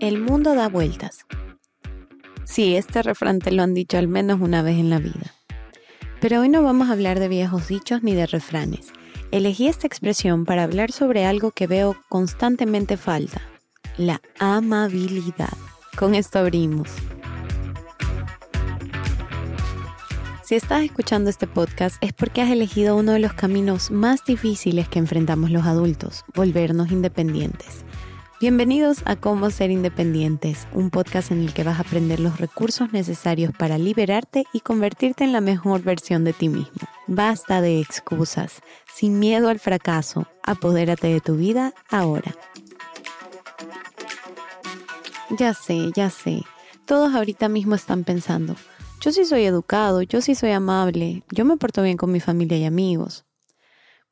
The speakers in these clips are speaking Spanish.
El mundo da vueltas. Sí, este refrán te lo han dicho al menos una vez en la vida. Pero hoy no vamos a hablar de viejos dichos ni de refranes. Elegí esta expresión para hablar sobre algo que veo constantemente falta, la amabilidad. Con esto abrimos. Si estás escuchando este podcast es porque has elegido uno de los caminos más difíciles que enfrentamos los adultos, volvernos independientes. Bienvenidos a Cómo Ser Independientes, un podcast en el que vas a aprender los recursos necesarios para liberarte y convertirte en la mejor versión de ti mismo. Basta de excusas, sin miedo al fracaso, apodérate de tu vida ahora. Ya sé, ya sé, todos ahorita mismo están pensando, yo sí soy educado, yo sí soy amable, yo me porto bien con mi familia y amigos.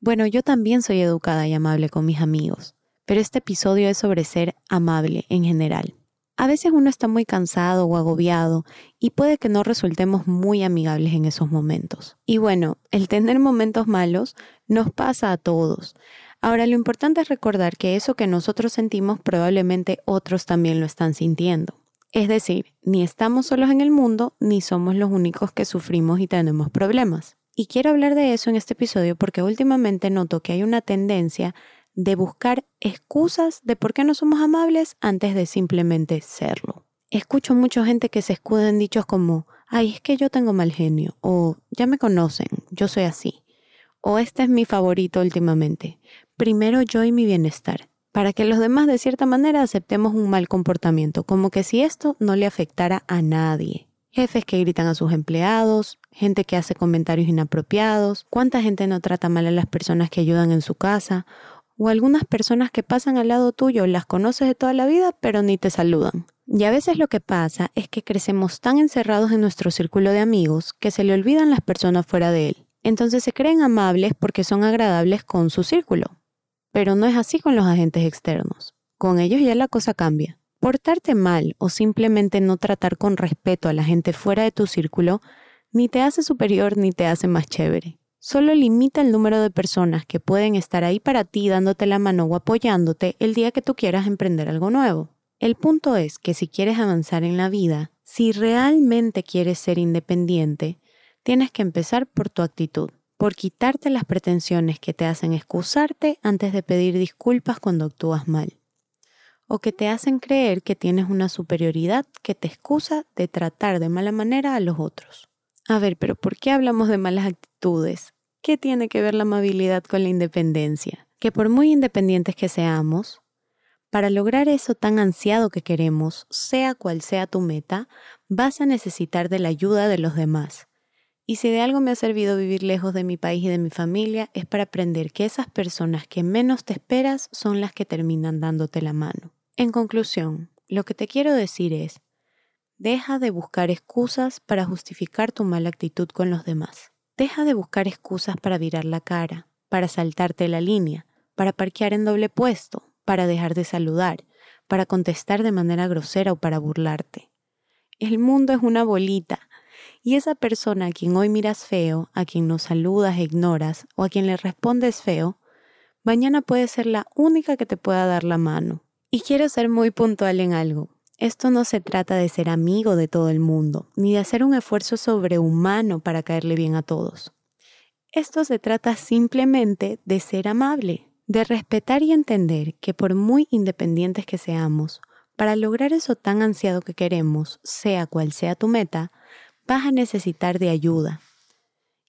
Bueno, yo también soy educada y amable con mis amigos, pero este episodio es sobre ser amable en general. A veces uno está muy cansado o agobiado y puede que no resultemos muy amigables en esos momentos. Y bueno, el tener momentos malos nos pasa a todos. Ahora lo importante es recordar que eso que nosotros sentimos probablemente otros también lo están sintiendo. Es decir, ni estamos solos en el mundo, ni somos los únicos que sufrimos y tenemos problemas. Y quiero hablar de eso en este episodio porque últimamente noto que hay una tendencia de buscar excusas de por qué no somos amables antes de simplemente serlo. Escucho mucha gente que se escuda en dichos como, ay, es que yo tengo mal genio, o ya me conocen, yo soy así, o este es mi favorito últimamente, primero yo y mi bienestar para que los demás de cierta manera aceptemos un mal comportamiento, como que si esto no le afectara a nadie. Jefes que gritan a sus empleados, gente que hace comentarios inapropiados, cuánta gente no trata mal a las personas que ayudan en su casa, o algunas personas que pasan al lado tuyo, las conoces de toda la vida, pero ni te saludan. Y a veces lo que pasa es que crecemos tan encerrados en nuestro círculo de amigos que se le olvidan las personas fuera de él. Entonces se creen amables porque son agradables con su círculo, pero no es así con los agentes externos. Con ellos ya la cosa cambia. Portarte mal o simplemente no tratar con respeto a la gente fuera de tu círculo ni te hace superior ni te hace más chévere. Solo limita el número de personas que pueden estar ahí para ti dándote la mano o apoyándote el día que tú quieras emprender algo nuevo. El punto es que si quieres avanzar en la vida, si realmente quieres ser independiente, tienes que empezar por tu actitud por quitarte las pretensiones que te hacen excusarte antes de pedir disculpas cuando actúas mal, o que te hacen creer que tienes una superioridad que te excusa de tratar de mala manera a los otros. A ver, pero ¿por qué hablamos de malas actitudes? ¿Qué tiene que ver la amabilidad con la independencia? Que por muy independientes que seamos, para lograr eso tan ansiado que queremos, sea cual sea tu meta, vas a necesitar de la ayuda de los demás y si de algo me ha servido vivir lejos de mi país y de mi familia, es para aprender que esas personas que menos te esperas son las que terminan dándote la mano. En conclusión, lo que te quiero decir es, deja de buscar excusas para justificar tu mala actitud con los demás. Deja de buscar excusas para virar la cara, para saltarte la línea, para parquear en doble puesto, para dejar de saludar, para contestar de manera grosera o para burlarte. El mundo es una bolita y esa persona a quien hoy miras feo, a quien no saludas e ignoras, o a quien le respondes feo, mañana puede ser la única que te pueda dar la mano. Y quiero ser muy puntual en algo. Esto no se trata de ser amigo de todo el mundo, ni de hacer un esfuerzo sobrehumano para caerle bien a todos. Esto se trata simplemente de ser amable, de respetar y entender que por muy independientes que seamos, para lograr eso tan ansiado que queremos, sea cual sea tu meta, vas a necesitar de ayuda.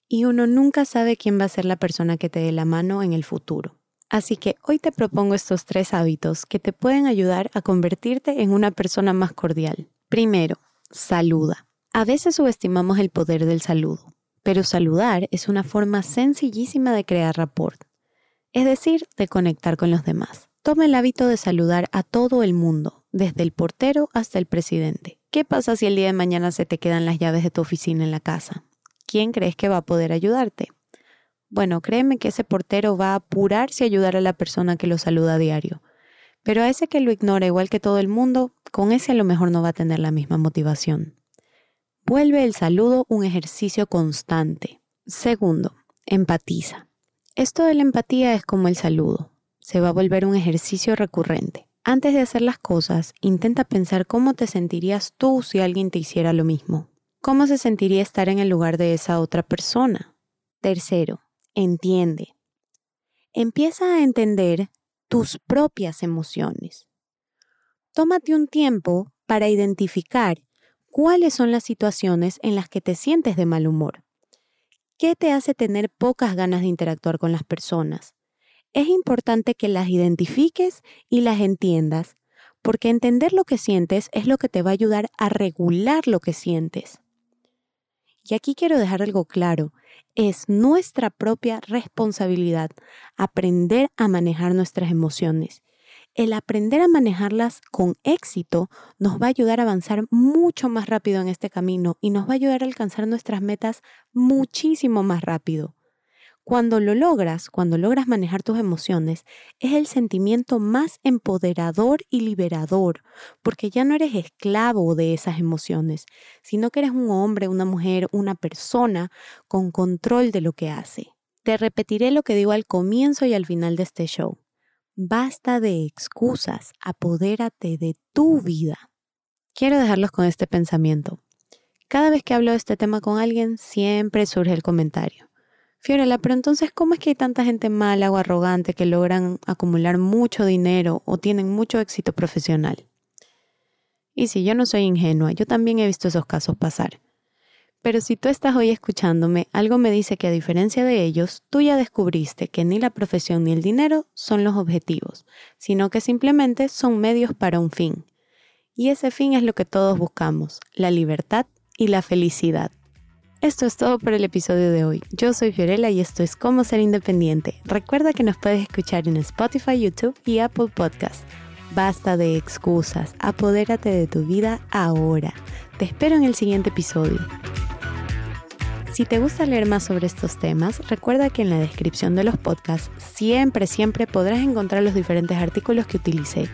Y uno nunca sabe quién va a ser la persona que te dé la mano en el futuro. Así que hoy te propongo estos tres hábitos que te pueden ayudar a convertirte en una persona más cordial. Primero, saluda. A veces subestimamos el poder del saludo, pero saludar es una forma sencillísima de crear rapport, es decir, de conectar con los demás. Toma el hábito de saludar a todo el mundo, desde el portero hasta el presidente. ¿Qué pasa si el día de mañana se te quedan las llaves de tu oficina en la casa? ¿Quién crees que va a poder ayudarte? Bueno, créeme que ese portero va a apurarse a ayudar a la persona que lo saluda a diario. Pero a ese que lo ignora igual que todo el mundo, con ese a lo mejor no va a tener la misma motivación. Vuelve el saludo un ejercicio constante. Segundo, empatiza. Esto de la empatía es como el saludo. Se va a volver un ejercicio recurrente. Antes de hacer las cosas, intenta pensar cómo te sentirías tú si alguien te hiciera lo mismo. ¿Cómo se sentiría estar en el lugar de esa otra persona? Tercero, entiende. Empieza a entender tus propias emociones. Tómate un tiempo para identificar cuáles son las situaciones en las que te sientes de mal humor. ¿Qué te hace tener pocas ganas de interactuar con las personas? Es importante que las identifiques y las entiendas, porque entender lo que sientes es lo que te va a ayudar a regular lo que sientes. Y aquí quiero dejar algo claro, es nuestra propia responsabilidad aprender a manejar nuestras emociones el aprender a manejarlas con éxito nos va a ayudar a avanzar mucho más rápido en este camino y nos va a ayudar a alcanzar nuestras metas muchísimo más rápido. Cuando lo logras, cuando logras manejar tus emociones, es el sentimiento más empoderador y liberador, porque ya no eres esclavo de esas emociones, sino que eres un hombre, una mujer, una persona con control de lo que hace. Te repetiré lo que digo al comienzo y al final de este show. Basta de excusas, apodérate de tu vida. Quiero dejarlos con este pensamiento. Cada vez que hablo de este tema con alguien, siempre surge el comentario. Fiorella, pero entonces, ¿cómo es que hay tanta gente mala o arrogante que logran acumular mucho dinero o tienen mucho éxito profesional? Y si yo no soy ingenua, yo también he visto esos casos pasar. Pero si tú estás hoy escuchándome, algo me dice que a diferencia de ellos, tú ya descubriste que ni la profesión ni el dinero son los objetivos, sino que simplemente son medios para un fin. Y ese fin es lo que todos buscamos, la libertad y la felicidad. Esto es todo por el episodio de hoy. Yo soy Fiorella y esto es Cómo ser independiente. Recuerda que nos puedes escuchar en Spotify, YouTube y Apple Podcasts. Basta de excusas, apodérate de tu vida ahora. Te espero en el siguiente episodio. Si te gusta leer más sobre estos temas, recuerda que en la descripción de los podcasts siempre, siempre podrás encontrar los diferentes artículos que utilicé